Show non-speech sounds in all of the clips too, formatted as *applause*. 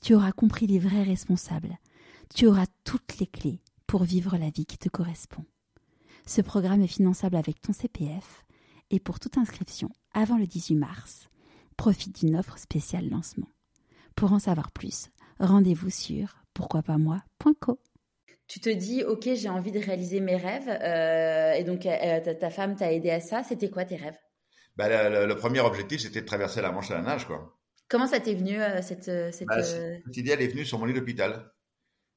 tu auras compris les vrais responsables, tu auras toutes les clés pour vivre la vie qui te correspond. Ce programme est finançable avec ton CPF et pour toute inscription avant le 18 mars, profite d'une offre spéciale lancement. Pour en savoir plus, rendez-vous sur pourquoipasmoi.co. Tu te dis, ok, j'ai envie de réaliser mes rêves, euh, et donc euh, ta, femme t'a aidé à ça. C'était quoi tes rêves? Bah, le, premier objectif, c'était de traverser la Manche à la nage, quoi. Comment ça t'est venu euh, cette, cette, bah, cette idée Elle est venue sur mon lit d'hôpital.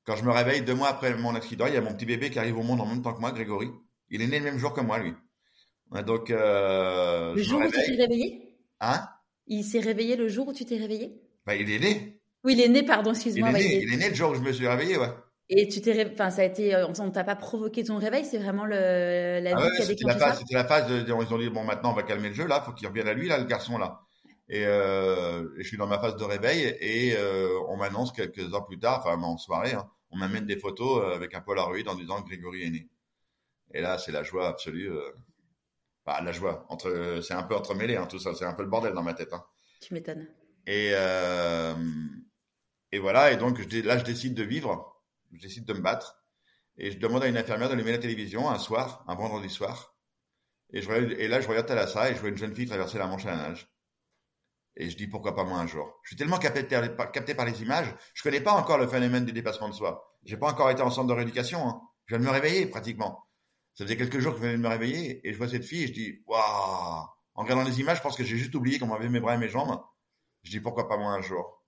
Quand je me réveille deux mois après mon accident, il y a mon petit bébé qui arrive au monde en même temps que moi, Grégory. Il est né le même jour que moi, lui. Donc, le jour où tu t'es réveillé? Hein? Il s'est réveillé le jour où tu t'es réveillé? Bah, Il est né. Oui, il est né, pardon, excuse-moi. Il, il, est né le jour où je me suis réveillé, ouais. Et tu t'es, enfin, ça a été, euh, on t'a pas provoqué ton réveil, c'est vraiment le, la ah vie qui a C'était la phase, c'était la phase de, ils ont dit bon maintenant on va calmer le jeu là, faut qu'il revienne à lui là, le garçon là. Et, euh, je suis dans ma phase de réveil et euh, on m'annonce quelques heures plus tard, enfin en soirée, hein, on m'amène des photos euh, avec un Polaroid en disant que Grégory est né. Et là c'est la joie absolue. Bah, la joie entre, c'est un peu entremêlé hein, tout ça, c'est un peu le bordel dans ma tête. Hein. Tu m'étonnes. Et euh, et voilà, et donc là je décide de vivre je décide de me battre. Et je demande à une infirmière d'allumer la télévision un soir, un vendredi soir. Et, je, et là, je regarde Thalassa et je vois une jeune fille traverser la Manche à la nage. Et je dis pourquoi pas moi un jour? Je suis tellement capté, par les images, je connais pas encore le phénomène du dépassement de soi. J'ai pas encore été en centre de rééducation. Hein. Je viens de me réveiller pratiquement. Ça faisait quelques jours que je venais de me réveiller et je vois cette fille et je dis waouh. En regardant les images, je pense que j'ai juste oublié comment avait mes bras et mes jambes. Je dis pourquoi pas moi un jour?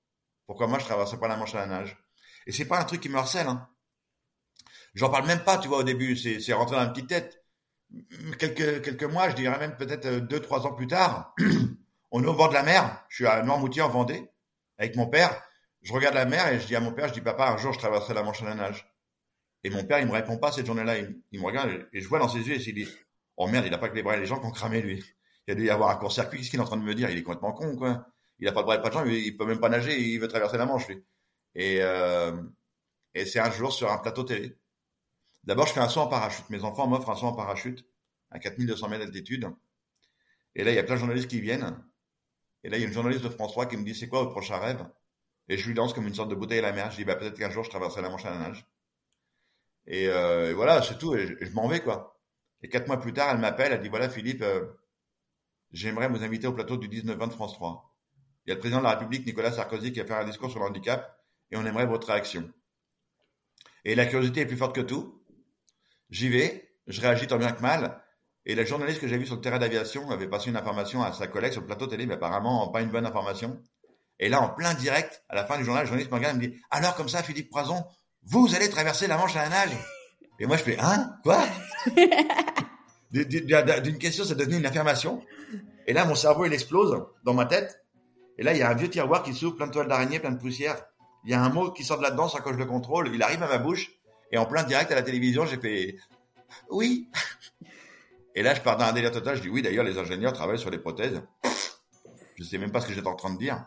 Pourquoi moi je traverserais pas la Manche à la nage? Et c'est pas un truc qui me harcèle. Hein. J'en parle même pas, tu vois, au début. C'est rentré dans la petite tête. Quelques, quelques mois, je dirais même peut-être euh, deux, trois ans plus tard, *clears throat* on est au bord de la mer. Je suis à Noirmoutier en Vendée avec mon père. Je regarde la mer et je dis à mon père, je dis papa, un jour je traverserai la Manche à la nage. Et mon père, il me répond pas cette journée-là. Il, me regarde et je vois dans ses yeux et il dit, oh merde, il a pas que les bras et les jambes qui ont cramé lui. Il a dû y avoir un court-circuit. Qu'est-ce qu'il est en train de me dire? Il est complètement con, quoi. Il a pas de bras et pas de jambes, il peut même pas nager, il veut traverser la Manche lui. Et, euh, et c'est un jour sur un plateau télé. D'abord, je fais un saut en parachute. Mes enfants m'offrent un saut en parachute à 4200 mètres d'altitude. Et là, il y a plein de journalistes qui viennent. Et là, il y a une journaliste de France 3 qui me dit c'est quoi votre prochain rêve? Et je lui lance comme une sorte de bouteille à la mer. Je dis bah, peut-être qu'un jour je traverserai la Manche à la nage. Et, euh, voilà, c'est tout. Et je, m'en vais quoi. Et quatre mois plus tard, elle m'appelle. Elle dit voilà Philippe, euh, j'aimerais vous inviter au plateau du 19-20 de France 3. Il y a le président de la République, Nicolas Sarkozy, qui a fait un discours sur le handicap et on aimerait votre réaction. Et la curiosité est plus forte que tout. J'y vais, je réagis tant bien que mal. Et la journaliste que j'ai vue sur le terrain d'aviation avait passé une information à sa collègue sur le plateau télé, mais apparemment pas une bonne information. Et là, en plein direct, à la fin du journal, le journaliste me regarde et me dit Alors, comme ça, Philippe Poison, vous allez traverser la Manche à la nage? Et moi, je fais Hein? Quoi? *laughs* D'une question, c'est devenu une affirmation. Et là, mon cerveau, il explose dans ma tête. Et là, il y a un vieux tiroir qui s'ouvre, plein de toiles d'araignée, plein de poussière il y a un mot qui sort de là-dedans sans que je le contrôle, il arrive à ma bouche, et en plein direct à la télévision, j'ai fait oui. Et là, je pars dans un délire total, je dis oui, d'ailleurs, les ingénieurs travaillent sur les prothèses. Je sais même pas ce que j'étais en train de dire.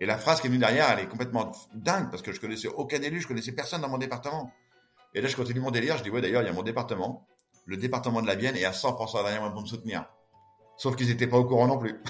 Et la phrase qui est venue derrière, elle est complètement dingue, parce que je connaissais aucun élu, je connaissais personne dans mon département. Et là, je continue mon délire, je dis, oui, d'ailleurs, il y a mon département, le département de la Vienne est à 100% derrière moi pour me soutenir. Sauf qu'ils n'étaient pas au courant non plus.